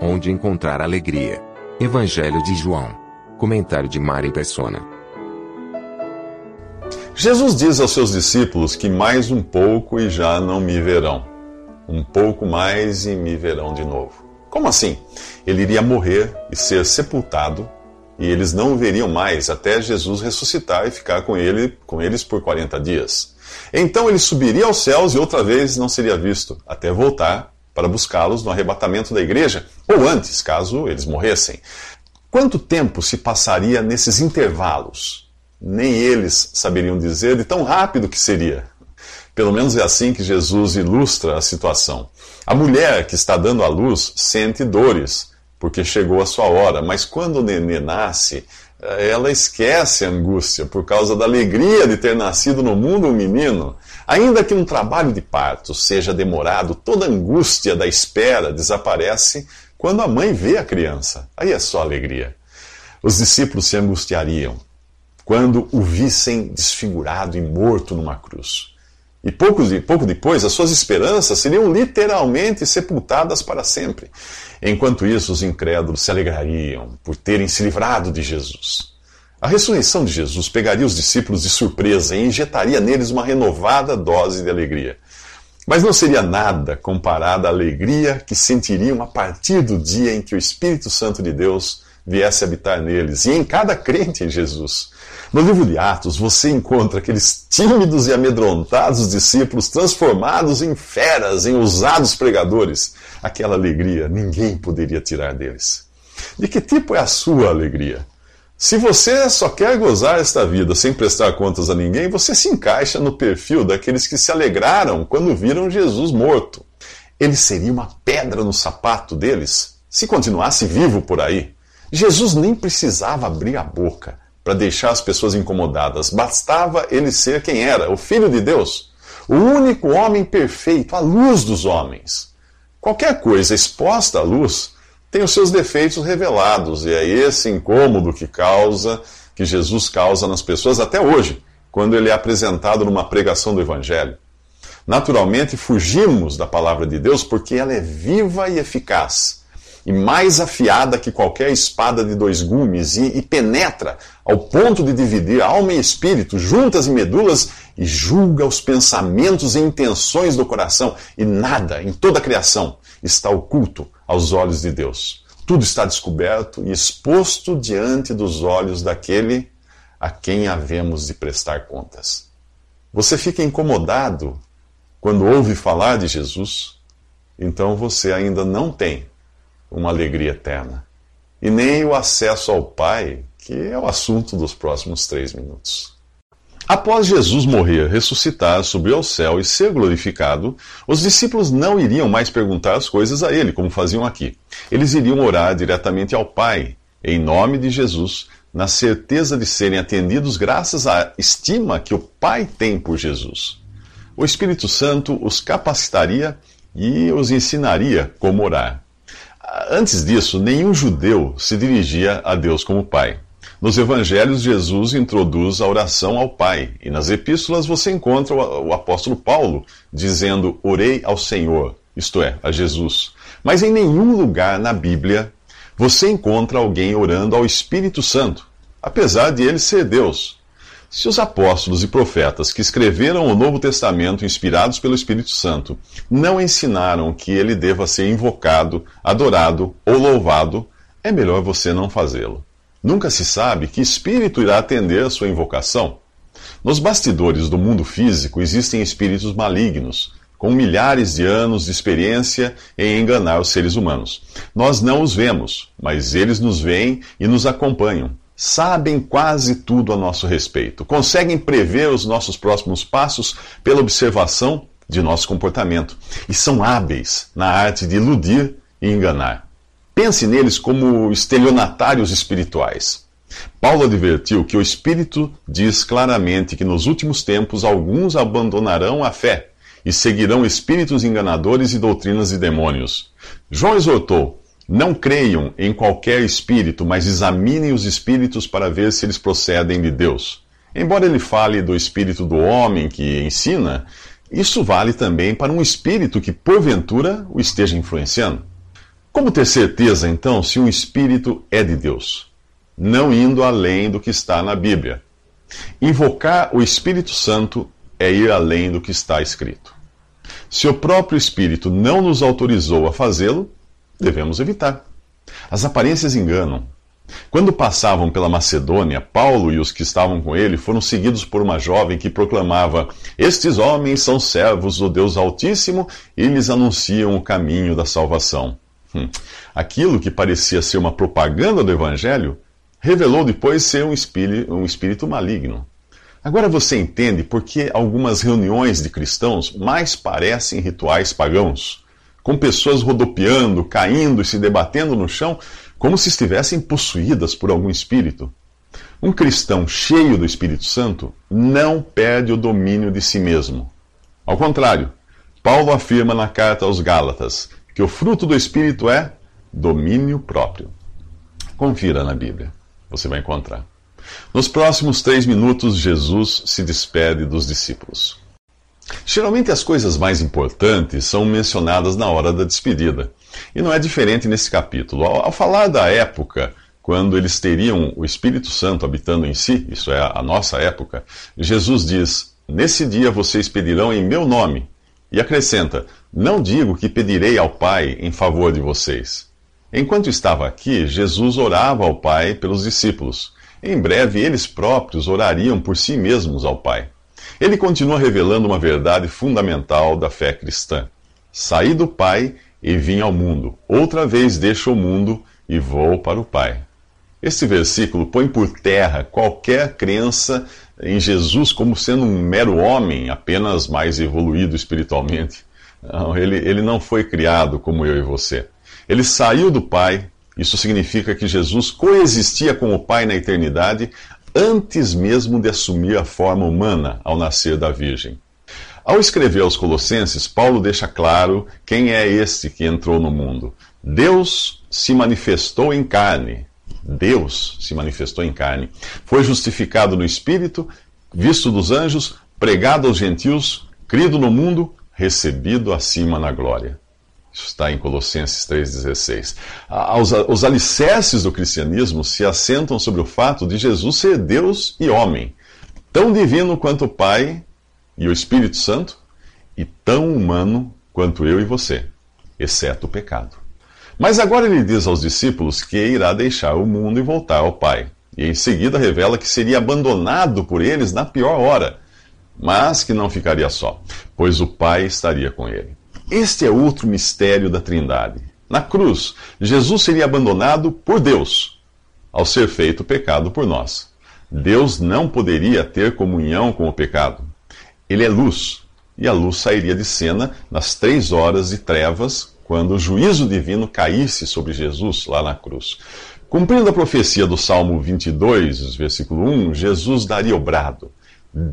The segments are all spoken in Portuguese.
Onde encontrar alegria. Evangelho de João. Comentário de Mari Persona. Jesus diz aos seus discípulos que mais um pouco e já não me verão. Um pouco mais e me verão de novo. Como assim? Ele iria morrer e ser sepultado e eles não o veriam mais até Jesus ressuscitar e ficar com ele, com eles por 40 dias. Então ele subiria aos céus e outra vez não seria visto, até voltar para buscá-los no arrebatamento da igreja, ou antes, caso eles morressem. Quanto tempo se passaria nesses intervalos? Nem eles saberiam dizer de tão rápido que seria. Pelo menos é assim que Jesus ilustra a situação. A mulher que está dando à luz sente dores, porque chegou a sua hora, mas quando o nenê nasce, ela esquece a angústia por causa da alegria de ter nascido no mundo um menino. Ainda que um trabalho de parto seja demorado, toda a angústia da espera desaparece quando a mãe vê a criança. Aí é só alegria. Os discípulos se angustiariam quando o vissem desfigurado e morto numa cruz. E pouco, pouco depois, as suas esperanças seriam literalmente sepultadas para sempre. Enquanto isso, os incrédulos se alegrariam por terem se livrado de Jesus. A ressurreição de Jesus pegaria os discípulos de surpresa e injetaria neles uma renovada dose de alegria. Mas não seria nada comparada à alegria que sentiriam a partir do dia em que o Espírito Santo de Deus viesse habitar neles e em cada crente em Jesus. No livro de Atos, você encontra aqueles tímidos e amedrontados discípulos transformados em feras, em ousados pregadores. Aquela alegria ninguém poderia tirar deles. De que tipo é a sua alegria? Se você só quer gozar esta vida sem prestar contas a ninguém, você se encaixa no perfil daqueles que se alegraram quando viram Jesus morto. Ele seria uma pedra no sapato deles se continuasse vivo por aí. Jesus nem precisava abrir a boca para deixar as pessoas incomodadas. Bastava ele ser quem era, o Filho de Deus, o único homem perfeito, a luz dos homens. Qualquer coisa exposta à luz tem os seus defeitos revelados, e é esse incômodo que causa, que Jesus causa nas pessoas até hoje, quando ele é apresentado numa pregação do Evangelho. Naturalmente, fugimos da palavra de Deus porque ela é viva e eficaz e mais afiada que qualquer espada de dois gumes, e, e, penetra ao ponto de dividir alma e espírito, juntas e medulas, e julga os pensamentos e intenções do coração, e nada em toda a criação está oculto aos olhos de Deus. Tudo está descoberto e exposto diante dos olhos daquele a quem havemos de prestar contas. Você fica incomodado quando ouve falar de Jesus, então você ainda não tem uma alegria eterna. E nem o acesso ao Pai, que é o assunto dos próximos três minutos. Após Jesus morrer, ressuscitar, subir ao céu e ser glorificado, os discípulos não iriam mais perguntar as coisas a ele, como faziam aqui. Eles iriam orar diretamente ao Pai, em nome de Jesus, na certeza de serem atendidos graças à estima que o Pai tem por Jesus. O Espírito Santo os capacitaria e os ensinaria como orar. Antes disso, nenhum judeu se dirigia a Deus como Pai. Nos evangelhos, Jesus introduz a oração ao Pai, e nas epístolas você encontra o apóstolo Paulo dizendo: Orei ao Senhor, isto é, a Jesus. Mas em nenhum lugar na Bíblia você encontra alguém orando ao Espírito Santo, apesar de ele ser Deus. Se os apóstolos e profetas que escreveram o Novo Testamento inspirados pelo Espírito Santo não ensinaram que ele deva ser invocado, adorado ou louvado, é melhor você não fazê-lo. Nunca se sabe que espírito irá atender a sua invocação. Nos bastidores do mundo físico existem espíritos malignos, com milhares de anos de experiência em enganar os seres humanos. Nós não os vemos, mas eles nos veem e nos acompanham sabem quase tudo a nosso respeito, conseguem prever os nossos próximos passos pela observação de nosso comportamento e são hábeis na arte de iludir e enganar. Pense neles como estelionatários espirituais. Paulo advertiu que o Espírito diz claramente que nos últimos tempos alguns abandonarão a fé e seguirão espíritos enganadores e doutrinas de demônios. João exortou: não creiam em qualquer espírito, mas examinem os espíritos para ver se eles procedem de Deus. Embora ele fale do espírito do homem que ensina, isso vale também para um espírito que porventura o esteja influenciando. Como ter certeza, então, se um espírito é de Deus? Não indo além do que está na Bíblia. Invocar o Espírito Santo é ir além do que está escrito. Se o próprio Espírito não nos autorizou a fazê-lo, devemos evitar. As aparências enganam. Quando passavam pela Macedônia, Paulo e os que estavam com ele foram seguidos por uma jovem que proclamava: Estes homens são servos do Deus Altíssimo e lhes anunciam o caminho da salvação. Hum. Aquilo que parecia ser uma propaganda do Evangelho revelou depois ser um espírito, um espírito maligno. Agora você entende por que algumas reuniões de cristãos mais parecem rituais pagãos, com pessoas rodopiando, caindo e se debatendo no chão como se estivessem possuídas por algum espírito. Um cristão cheio do Espírito Santo não perde o domínio de si mesmo. Ao contrário, Paulo afirma na carta aos Gálatas que o fruto do Espírito é domínio próprio. Confira na Bíblia, você vai encontrar. Nos próximos três minutos, Jesus se despede dos discípulos. Geralmente as coisas mais importantes são mencionadas na hora da despedida. E não é diferente nesse capítulo. Ao, ao, falar da época, quando eles teriam o Espírito Santo habitando em si, isso é a nossa época, Jesus diz: Nesse dia vocês pedirão em meu nome. E acrescenta: Não digo que pedirei ao Pai em favor de vocês. Enquanto estava aqui, Jesus orava ao Pai pelos discípulos. Em breve, eles próprios orariam por si mesmos ao Pai. Ele continua revelando uma verdade fundamental da fé cristã. Saí do Pai e vim ao mundo. Outra vez deixo o mundo e vou para o Pai. Este versículo põe por terra qualquer crença em Jesus como sendo um mero homem, apenas mais evoluído espiritualmente. Não, ele, ele não foi criado como eu e você. Ele saiu do Pai, isso significa que Jesus coexistia com o Pai na eternidade antes mesmo de assumir a forma humana ao nascer da Virgem. Ao escrever aos Colossenses, Paulo deixa claro quem é este que entrou no mundo. Deus se manifestou em carne. Deus se manifestou em carne. Foi justificado no Espírito, visto dos anjos, pregado aos gentios, crido no mundo, recebido acima na glória. Isso está em Colossenses 3,16. Os alicerces do cristianismo se assentam sobre o fato de Jesus ser Deus e homem, tão divino quanto o Pai e o Espírito Santo, e tão humano quanto eu e você, exceto o pecado. Mas agora ele diz aos discípulos que irá deixar o mundo e voltar ao Pai. E em seguida revela que seria abandonado por eles na pior hora, mas que não ficaria só, pois o Pai estaria com ele. Este é outro mistério da Trindade. Na cruz, Jesus seria abandonado por Deus, ao ser feito pecado por nós. Deus não poderia ter comunhão com o pecado. Ele é luz, e a luz sairia de cena nas três horas de trevas, quando o juízo divino caísse sobre Jesus lá na cruz. Cumprindo a profecia do Salmo 22, versículo 1, Jesus daria o brado: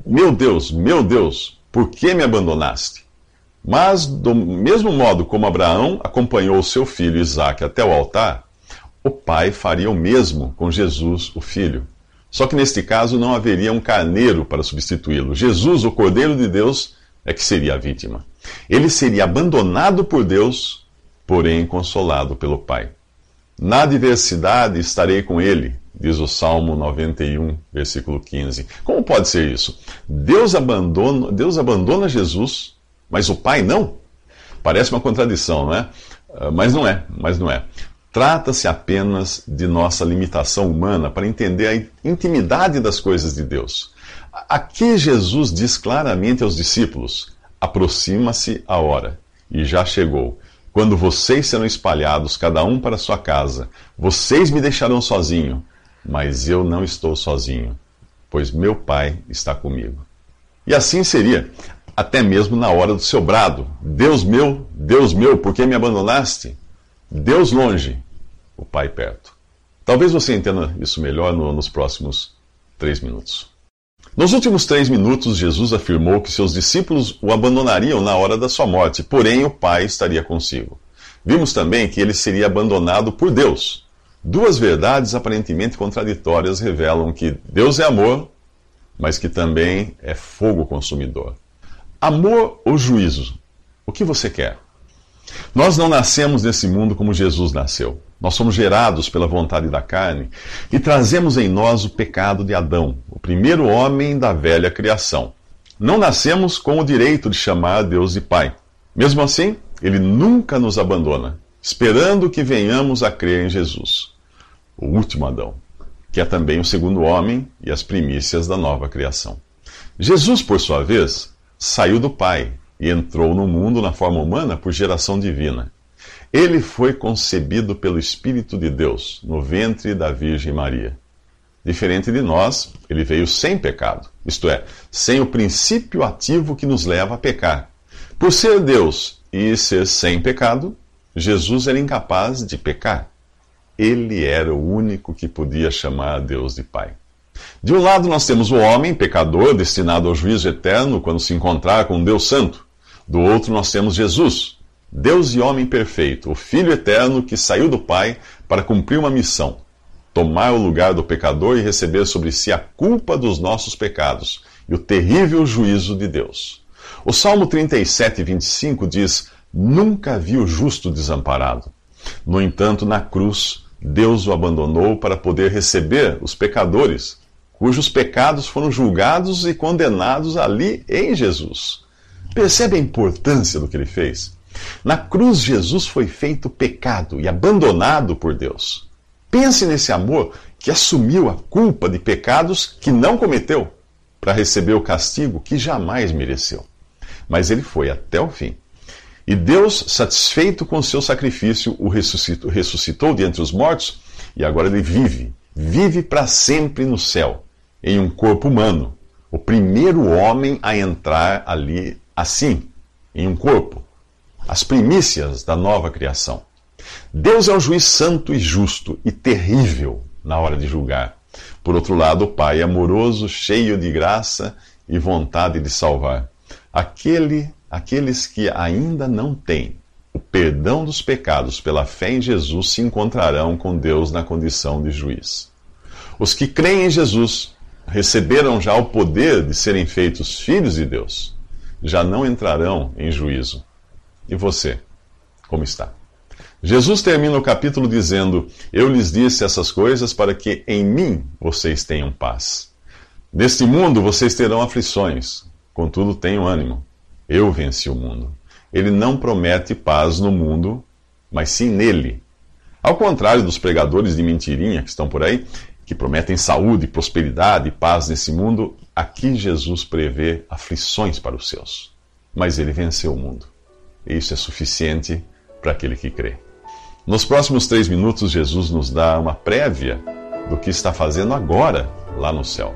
Meu Deus, meu Deus, por que me abandonaste? Mas, do mesmo modo como Abraão acompanhou seu filho Isaque até o altar, o pai faria o mesmo com Jesus, o filho. Só que neste caso não haveria um carneiro para substituí-lo. Jesus, o Cordeiro de Deus, é que seria a vítima. Ele seria abandonado por Deus, porém consolado pelo Pai. Na adversidade estarei com ele, diz o Salmo 91, versículo 15. Como pode ser isso? Deus abandona, Deus abandona Jesus mas o pai não? Parece uma contradição, não é? Ah, mas não é, mas não é. Trata-se apenas de nossa limitação humana para entender a intimidade das coisas de Deus. Aqui Jesus diz claramente aos discípulos: aproxima-se a hora, e já chegou, quando vocês serão espalhados, cada um para sua casa. Vocês me deixarão sozinho, mas eu não estou sozinho, pois meu Pai está comigo. E assim seria. Até mesmo na hora do seu brado: Deus meu, Deus meu, por que me abandonaste? Deus longe, o Pai perto. Talvez você entenda isso melhor no, nos próximos três minutos. Nos últimos três minutos, Jesus afirmou que seus discípulos o abandonariam na hora da sua morte, porém o Pai estaria consigo. Vimos também que ele seria abandonado por Deus. Duas verdades aparentemente contraditórias revelam que Deus é amor, mas que também é fogo consumidor. Amor ou juízo? O que você quer? Nós não nascemos nesse mundo como Jesus nasceu. Nós somos gerados pela vontade da carne e trazemos em nós o pecado de Adão, o primeiro homem da velha criação. Não nascemos com o direito de chamar a Deus de Pai. Mesmo assim, ele nunca nos abandona, esperando que venhamos a crer em Jesus, o último Adão, que é também o segundo homem e as primícias da nova criação. Jesus, por sua vez, saiu do Pai e entrou no mundo na forma humana por geração divina. Ele foi concebido pelo Espírito de Deus no ventre da Virgem Maria. Diferente de nós, ele veio sem pecado, isto é, sem o princípio ativo que nos leva a pecar. Por ser Deus e ser sem pecado, Jesus era incapaz de pecar. Ele era o único que podia chamar a Deus de Pai. De um lado, nós temos o homem, pecador, destinado ao juízo eterno quando se encontrar com Deus Santo. Do outro, nós temos Jesus, Deus e homem perfeito, o Filho eterno que saiu do Pai para cumprir uma missão: tomar o lugar do pecador e receber sobre si a culpa dos nossos pecados e o terrível juízo de Deus. O Salmo 37, 25 diz: Nunca vi o justo desamparado. No entanto, na cruz, Deus o abandonou para poder receber os pecadores, cujos pecados foram julgados e condenados ali em Jesus. Percebe a importância do que ele fez? Na cruz, Jesus foi feito pecado e abandonado por Deus. Pense nesse amor que assumiu a culpa de pecados que não cometeu para receber o castigo que jamais mereceu. Mas ele foi até o fim. E Deus, satisfeito com seu sacrifício, o ressuscitou, ressuscitou de entre os mortos e agora ele vive, vive para sempre no céu, em um corpo humano. O primeiro homem a entrar ali assim, em um corpo as primícias da nova criação. Deus é um juiz santo e justo e terrível na hora de julgar. Por outro lado, o Pai é amoroso, cheio de graça e vontade de salvar. Aquele, aqueles que ainda não têm perdão dos pecados pela fé em Jesus se encontrarão com Deus na condição de juiz. Os que creem em Jesus receberam já o poder de serem feitos filhos de Deus, já não entrarão em juízo e você, como está? Jesus termina o capítulo dizendo: Eu lhes disse essas coisas para que em mim vocês tenham paz. Neste mundo vocês terão aflições, contudo tenham ânimo. Eu venci o mundo. Ele não promete paz no mundo, mas sim nele. Ao contrário dos pregadores de mentirinha que estão por aí, que prometem saúde, prosperidade e paz nesse mundo, aqui Jesus prevê aflições para os seus. Mas ele venceu o mundo. Isso é suficiente para aquele que crê. Nos próximos três minutos, Jesus nos dá uma prévia do que está fazendo agora lá no céu.